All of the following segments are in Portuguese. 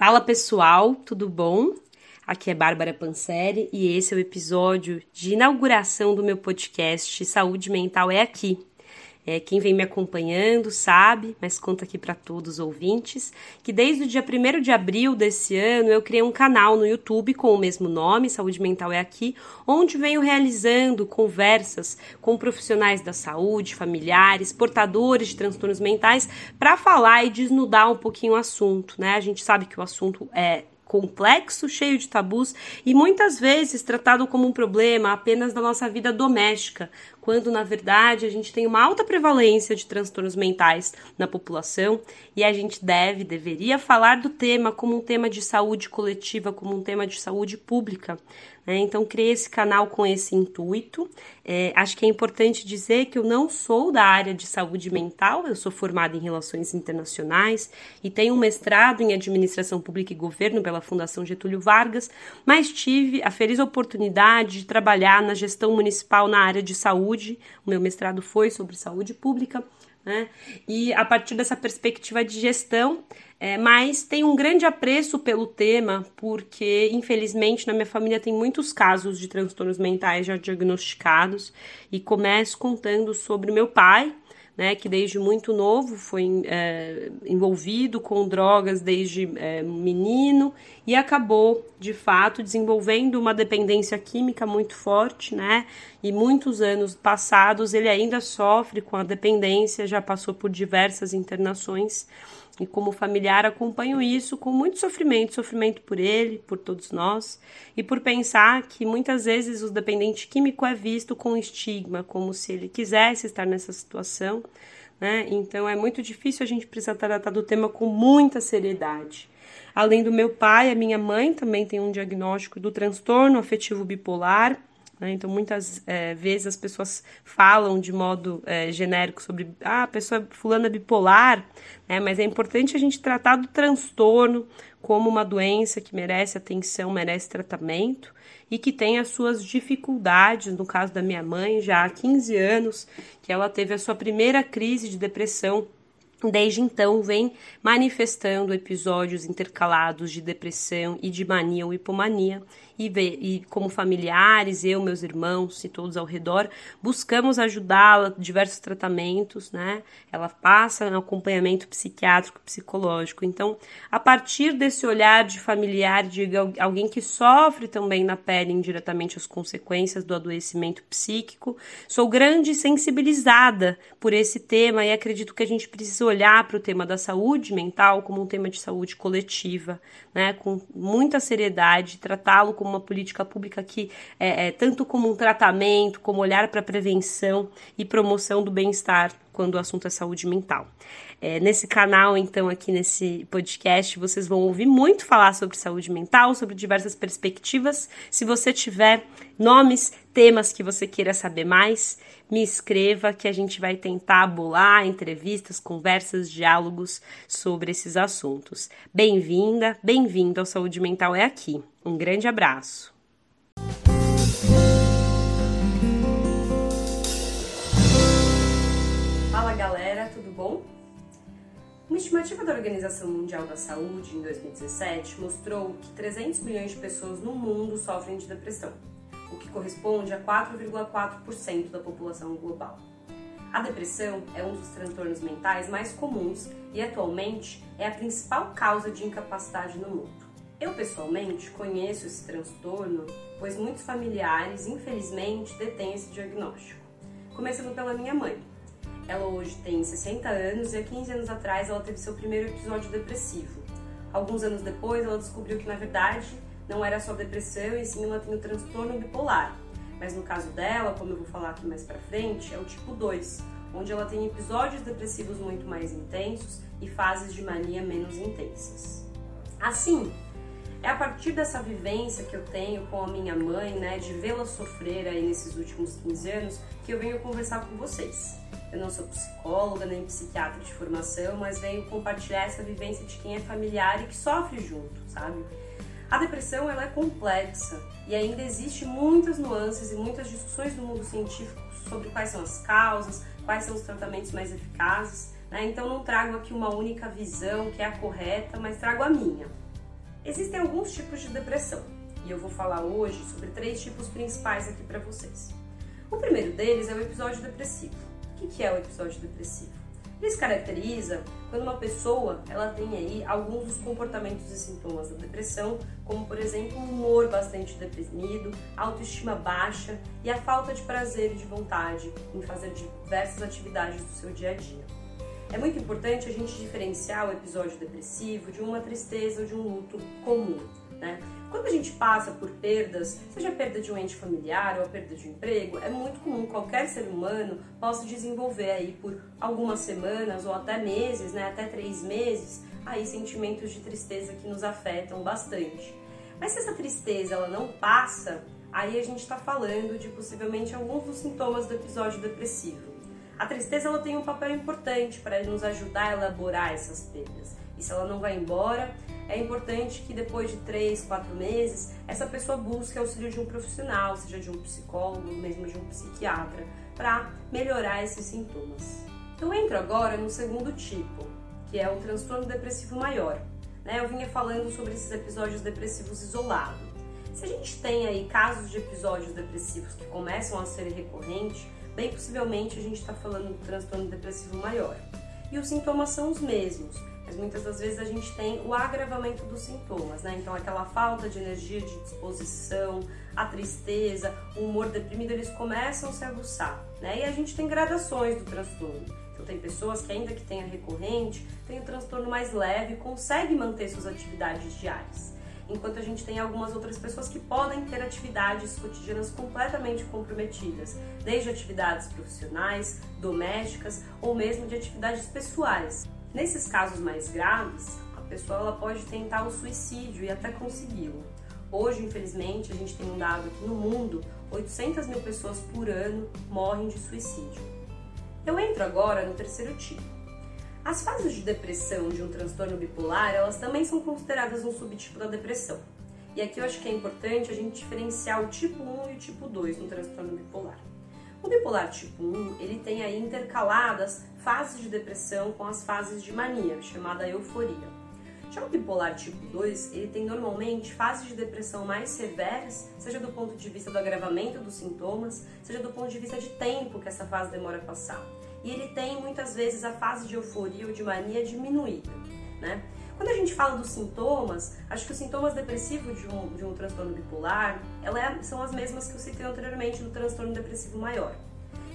Fala pessoal, tudo bom? Aqui é Bárbara Panseri e esse é o episódio de inauguração do meu podcast Saúde Mental é Aqui. É, quem vem me acompanhando sabe, mas conta aqui para todos os ouvintes, que desde o dia 1 de abril desse ano eu criei um canal no YouTube com o mesmo nome, Saúde Mental é Aqui, onde venho realizando conversas com profissionais da saúde, familiares, portadores de transtornos mentais, para falar e desnudar um pouquinho o assunto, né? A gente sabe que o assunto é complexo, cheio de tabus e muitas vezes tratado como um problema apenas da nossa vida doméstica, quando na verdade a gente tem uma alta prevalência de transtornos mentais na população e a gente deve, deveria falar do tema como um tema de saúde coletiva, como um tema de saúde pública. Né? Então, criei esse canal com esse intuito. É, acho que é importante dizer que eu não sou da área de saúde mental, eu sou formada em Relações Internacionais e tenho um mestrado em Administração Pública e Governo pela Fundação Getúlio Vargas, mas tive a feliz oportunidade de trabalhar na gestão municipal na área de saúde. O meu mestrado foi sobre saúde pública. Né? E a partir dessa perspectiva de gestão, é, mas tem um grande apreço pelo tema, porque infelizmente na minha família tem muitos casos de transtornos mentais já diagnosticados, e começo contando sobre meu pai, né, que desde muito novo foi é, envolvido com drogas desde é, menino e acabou de fato desenvolvendo uma dependência química muito forte, né? E muitos anos passados ele ainda sofre com a dependência, já passou por diversas internações e como familiar acompanho isso com muito sofrimento, sofrimento por ele, por todos nós, e por pensar que muitas vezes o dependente químico é visto com estigma, como se ele quisesse estar nessa situação, né? Então é muito difícil a gente precisar tratar do tema com muita seriedade. Além do meu pai, a minha mãe também tem um diagnóstico do transtorno afetivo bipolar, né? Então, muitas é, vezes as pessoas falam de modo é, genérico sobre ah, a pessoa fulana é bipolar, né? mas é importante a gente tratar do transtorno como uma doença que merece atenção, merece tratamento e que tem as suas dificuldades. No caso da minha mãe, já há 15 anos, que ela teve a sua primeira crise de depressão Desde então, vem manifestando episódios intercalados de depressão e de mania ou hipomania, e, e como familiares, eu, meus irmãos e todos ao redor, buscamos ajudá-la diversos tratamentos, né? Ela passa no acompanhamento psiquiátrico, psicológico. Então, a partir desse olhar de familiar, de alguém que sofre também na pele indiretamente as consequências do adoecimento psíquico, sou grande sensibilizada por esse tema e acredito que a gente precisa olhar para o tema da saúde mental como um tema de saúde coletiva, né, com muita seriedade, tratá-lo como uma política pública que é, é tanto como um tratamento, como olhar para prevenção e promoção do bem-estar quando o assunto é saúde mental. É, nesse canal, então, aqui nesse podcast, vocês vão ouvir muito falar sobre saúde mental, sobre diversas perspectivas. Se você tiver nomes, temas que você queira saber mais, me escreva que a gente vai tentar bolar entrevistas, conversas, diálogos sobre esses assuntos. Bem-vinda, bem-vindo ao Saúde Mental é aqui. Um grande abraço. Fala galera, tudo bom? Uma estimativa da Organização Mundial da Saúde em 2017 mostrou que 300 milhões de pessoas no mundo sofrem de depressão, o que corresponde a 4,4% da população global. A depressão é um dos transtornos mentais mais comuns e atualmente é a principal causa de incapacidade no mundo. Eu pessoalmente conheço esse transtorno, pois muitos familiares, infelizmente, detêm esse diagnóstico. Começando pela minha mãe, ela hoje tem 60 anos e há 15 anos atrás ela teve seu primeiro episódio depressivo. Alguns anos depois ela descobriu que na verdade não era só depressão e sim ela tem o transtorno bipolar. Mas no caso dela, como eu vou falar aqui mais pra frente, é o tipo 2, onde ela tem episódios depressivos muito mais intensos e fases de mania menos intensas. Assim, é a partir dessa vivência que eu tenho com a minha mãe, né, de vê-la sofrer aí nesses últimos 15 anos, que eu venho conversar com vocês. Eu não sou psicóloga nem psiquiatra de formação, mas venho compartilhar essa vivência de quem é familiar e que sofre junto, sabe? A depressão ela é complexa e ainda existe muitas nuances e muitas discussões no mundo científico sobre quais são as causas, quais são os tratamentos mais eficazes. Né? Então não trago aqui uma única visão que é a correta, mas trago a minha. Existem alguns tipos de depressão e eu vou falar hoje sobre três tipos principais aqui para vocês. O primeiro deles é o episódio depressivo. O que é o episódio depressivo? Se caracteriza quando uma pessoa ela tem aí alguns dos comportamentos e sintomas da depressão, como por exemplo um humor bastante deprimido, autoestima baixa e a falta de prazer e de vontade em fazer diversas atividades do seu dia a dia. É muito importante a gente diferenciar o episódio depressivo de uma tristeza ou de um luto comum. Né? Quando a gente passa por perdas, seja a perda de um ente familiar ou a perda de um emprego, é muito comum qualquer ser humano possa desenvolver aí por algumas semanas ou até meses, né, até três meses, aí sentimentos de tristeza que nos afetam bastante. Mas se essa tristeza ela não passa, aí a gente está falando de possivelmente alguns dos sintomas do episódio depressivo. A tristeza ela tem um papel importante para nos ajudar a elaborar essas perdas. E se ela não vai embora, é importante que depois de três, quatro meses, essa pessoa busque auxílio de um profissional, seja de um psicólogo, mesmo de um psiquiatra, para melhorar esses sintomas. Então, eu entro agora no segundo tipo, que é o transtorno depressivo maior. Né? Eu vinha falando sobre esses episódios depressivos isolados. Se a gente tem aí casos de episódios depressivos que começam a ser recorrentes, bem possivelmente a gente está falando do transtorno depressivo maior. E os sintomas são os mesmos, mas muitas das vezes a gente tem o agravamento dos sintomas, né? Então aquela falta de energia, de disposição, a tristeza, o humor deprimido, eles começam a se aguçar, né? E a gente tem gradações do transtorno. Então tem pessoas que ainda que tenha recorrente, tem o transtorno mais leve consegue manter suas atividades diárias enquanto a gente tem algumas outras pessoas que podem ter atividades cotidianas completamente comprometidas, desde atividades profissionais, domésticas ou mesmo de atividades pessoais. Nesses casos mais graves, a pessoa pode tentar o suicídio e até consegui-lo. Hoje, infelizmente, a gente tem um dado que no mundo 800 mil pessoas por ano morrem de suicídio. Eu entro agora no terceiro tipo. As fases de depressão de um transtorno bipolar, elas também são consideradas um subtipo da depressão. E aqui eu acho que é importante a gente diferenciar o tipo 1 e o tipo 2 no transtorno bipolar. O bipolar tipo 1, ele tem aí intercaladas fases de depressão com as fases de mania, chamada euforia. Já o bipolar tipo 2, ele tem normalmente fases de depressão mais severas, seja do ponto de vista do agravamento dos sintomas, seja do ponto de vista de tempo que essa fase demora a passar. E ele tem muitas vezes a fase de euforia ou de mania diminuída, né? Gente fala dos sintomas, acho que os sintomas depressivos de um, de um transtorno bipolar é, são as mesmas que eu citei anteriormente do transtorno depressivo maior.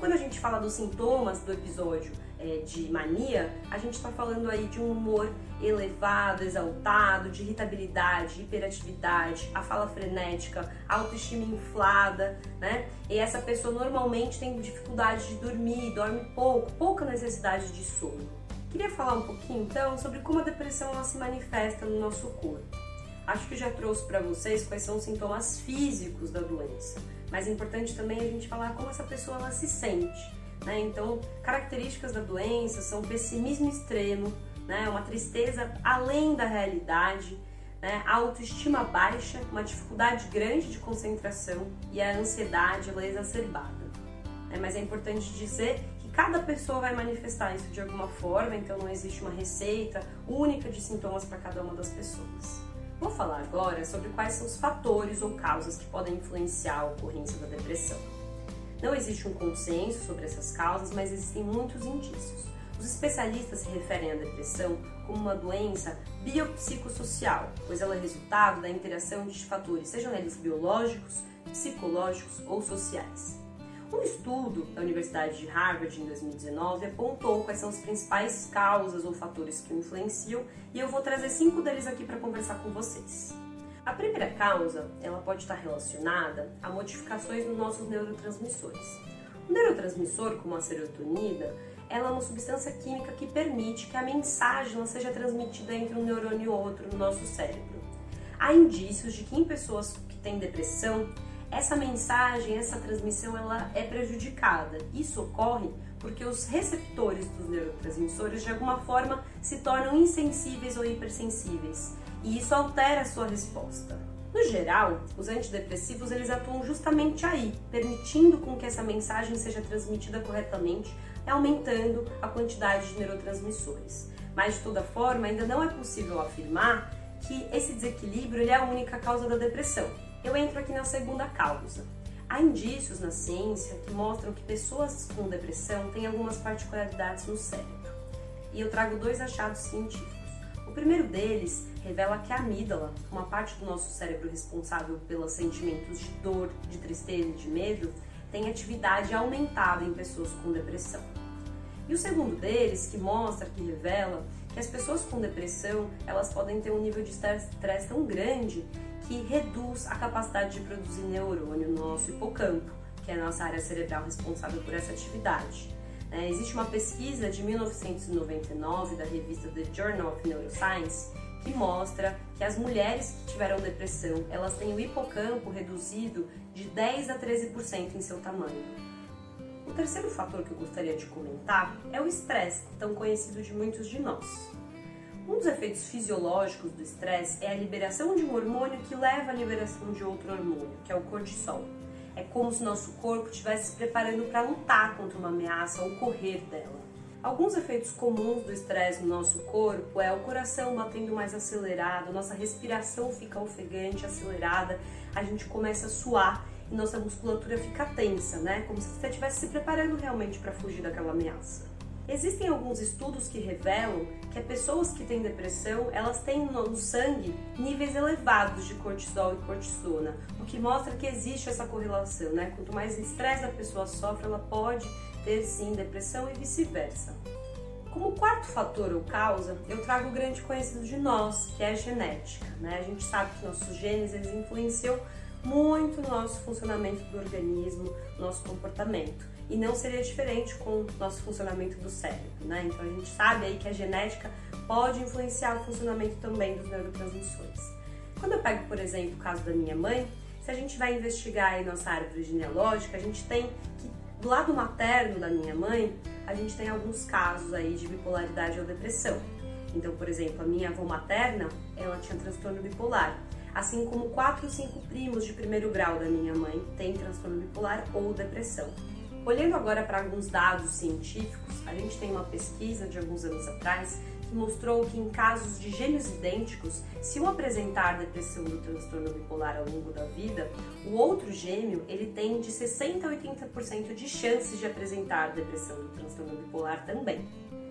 Quando a gente fala dos sintomas do episódio é, de mania, a gente está falando aí de um humor elevado, exaltado, de irritabilidade, hiperatividade, a fala frenética, autoestima inflada, né? E essa pessoa normalmente tem dificuldade de dormir, dorme pouco, pouca necessidade de sono. Queria falar um pouquinho então sobre como a depressão ela se manifesta no nosso corpo. Acho que já trouxe para vocês quais são os sintomas físicos da doença, mas é importante também a gente falar como essa pessoa ela se sente. Né? Então, características da doença são pessimismo extremo, né? uma tristeza além da realidade, né? autoestima baixa, uma dificuldade grande de concentração e a ansiedade ela é exacerbada. Né? Mas é importante dizer Cada pessoa vai manifestar isso de alguma forma, então não existe uma receita única de sintomas para cada uma das pessoas. Vou falar agora sobre quais são os fatores ou causas que podem influenciar a ocorrência da depressão. Não existe um consenso sobre essas causas, mas existem muitos indícios. Os especialistas se referem à depressão como uma doença biopsicossocial, pois ela é resultado da interação de fatores, sejam eles biológicos, psicológicos ou sociais. Um estudo da Universidade de Harvard em 2019 apontou quais são as principais causas ou fatores que influenciam e eu vou trazer cinco deles aqui para conversar com vocês. A primeira causa, ela pode estar relacionada a modificações nos nossos neurotransmissores. O neurotransmissor, como a serotonina, ela é uma substância química que permite que a mensagem seja transmitida entre um neurônio e outro no nosso cérebro. Há indícios de que em pessoas que têm depressão, essa mensagem, essa transmissão, ela é prejudicada. Isso ocorre porque os receptores dos neurotransmissores de alguma forma se tornam insensíveis ou hipersensíveis, e isso altera a sua resposta. No geral, os antidepressivos eles atuam justamente aí, permitindo com que essa mensagem seja transmitida corretamente, aumentando a quantidade de neurotransmissores. Mas de toda forma, ainda não é possível afirmar que esse desequilíbrio é a única causa da depressão. Eu entro aqui na segunda causa. Há indícios na ciência que mostram que pessoas com depressão têm algumas particularidades no cérebro. E eu trago dois achados científicos. O primeiro deles revela que a amígdala, uma parte do nosso cérebro responsável pelos sentimentos de dor, de tristeza e de medo, tem atividade aumentada em pessoas com depressão. E o segundo deles, que mostra, que revela que as pessoas com depressão, elas podem ter um nível de estresse tão grande que reduz a capacidade de produzir neurônio no nosso hipocampo, que é a nossa área cerebral responsável por essa atividade. É, existe uma pesquisa de 1999 da revista The Journal of Neuroscience que mostra que as mulheres que tiveram depressão, elas têm o hipocampo reduzido de 10 a 13% em seu tamanho. O terceiro fator que eu gostaria de comentar é o estresse, tão conhecido de muitos de nós. Um dos efeitos fisiológicos do estresse é a liberação de um hormônio que leva à liberação de outro hormônio, que é o cortisol. É como se nosso corpo estivesse se preparando para lutar contra uma ameaça ou correr dela. Alguns efeitos comuns do estresse no nosso corpo é o coração batendo mais acelerado, nossa respiração fica ofegante, acelerada, a gente começa a suar e nossa musculatura fica tensa, né? Como se você estivesse se preparando realmente para fugir daquela ameaça. Existem alguns estudos que revelam que as pessoas que têm depressão, elas têm no sangue níveis elevados de cortisol e cortisona, o que mostra que existe essa correlação, né? Quanto mais estresse a pessoa sofre, ela pode ter sim depressão e vice-versa. Como quarto fator ou causa, eu trago o grande conhecido de nós, que é a genética. Né? A gente sabe que nossos genes eles influenciam muito no nosso funcionamento do organismo, nosso comportamento. E não seria diferente com o nosso funcionamento do cérebro, né? Então a gente sabe aí que a genética pode influenciar o funcionamento também dos neurotransmissores. Quando eu pego, por exemplo, o caso da minha mãe, se a gente vai investigar aí nossa árvore genealógica, a gente tem que do lado materno da minha mãe, a gente tem alguns casos aí de bipolaridade ou depressão. Então, por exemplo, a minha avó materna, ela tinha transtorno bipolar. Assim como quatro ou cinco primos de primeiro grau da minha mãe têm transtorno bipolar ou depressão. Olhando agora para alguns dados científicos, a gente tem uma pesquisa de alguns anos atrás que mostrou que em casos de gêmeos idênticos, se um apresentar depressão do transtorno bipolar ao longo da vida, o outro gêmeo ele tem de 60 a 80% de chances de apresentar depressão do transtorno bipolar também.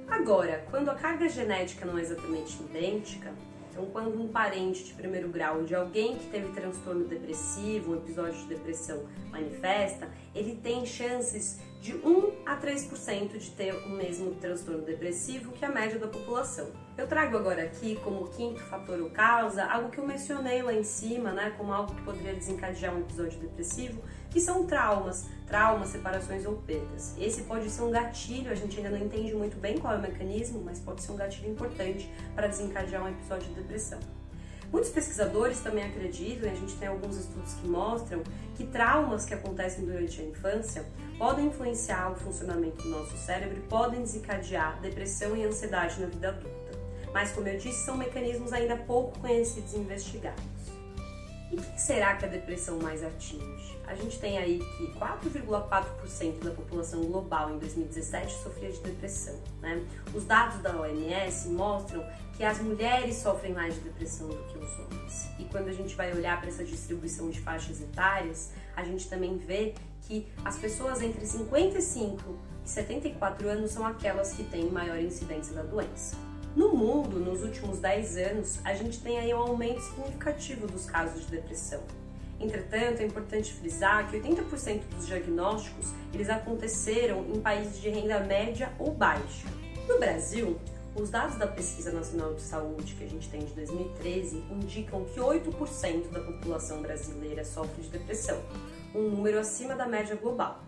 Agora, quando a carga genética não é exatamente idêntica, então, quando um parente de primeiro grau de alguém que teve transtorno depressivo, um episódio de depressão manifesta, ele tem chances de 1 a 3% de ter o mesmo transtorno depressivo que a média da população. Eu trago agora aqui como quinto fator ou causa algo que eu mencionei lá em cima, né, como algo que poderia desencadear um episódio depressivo, que são traumas, traumas, separações ou perdas. Esse pode ser um gatilho, a gente ainda não entende muito bem qual é o mecanismo, mas pode ser um gatilho importante para desencadear um episódio de depressão. Muitos pesquisadores também acreditam, e a gente tem alguns estudos que mostram, que traumas que acontecem durante a infância podem influenciar o funcionamento do nosso cérebro e podem desencadear depressão e ansiedade na vida adulta. Mas, como eu disse, são mecanismos ainda pouco conhecidos e investigados. E quem será que a depressão mais atinge? A gente tem aí que 4,4% da população global em 2017 sofria de depressão. Né? Os dados da OMS mostram que as mulheres sofrem mais de depressão do que os homens. E quando a gente vai olhar para essa distribuição de faixas etárias, a gente também vê que as pessoas entre 55 e 74 anos são aquelas que têm maior incidência da doença. No mundo, nos últimos 10 anos, a gente tem aí um aumento significativo dos casos de depressão. Entretanto, é importante frisar que 80% dos diagnósticos eles aconteceram em países de renda média ou baixa. No Brasil, os dados da Pesquisa Nacional de Saúde que a gente tem de 2013 indicam que 8% da população brasileira sofre de depressão, um número acima da média global.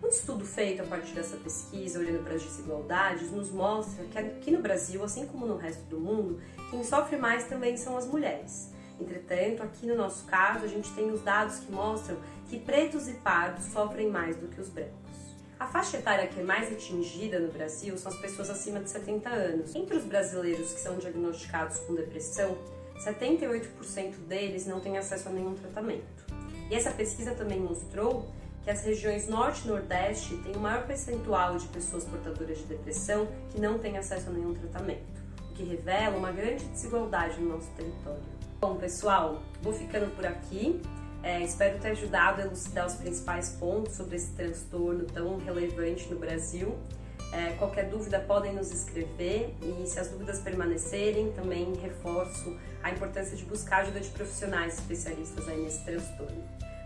Um estudo feito a partir dessa pesquisa, olhando para as desigualdades, nos mostra que aqui no Brasil, assim como no resto do mundo, quem sofre mais também são as mulheres. Entretanto, aqui no nosso caso, a gente tem os dados que mostram que pretos e pardos sofrem mais do que os brancos. A faixa etária que é mais atingida no Brasil são as pessoas acima de 70 anos. Entre os brasileiros que são diagnosticados com depressão, 78% deles não têm acesso a nenhum tratamento. E essa pesquisa também mostrou que as regiões Norte e Nordeste têm o maior percentual de pessoas portadoras de depressão que não têm acesso a nenhum tratamento, o que revela uma grande desigualdade no nosso território. Bom, pessoal, vou ficando por aqui. É, espero ter ajudado a elucidar os principais pontos sobre esse transtorno tão relevante no Brasil. É, qualquer dúvida podem nos escrever e se as dúvidas permanecerem, também reforço a importância de buscar ajuda de profissionais especialistas aí nesse transtorno.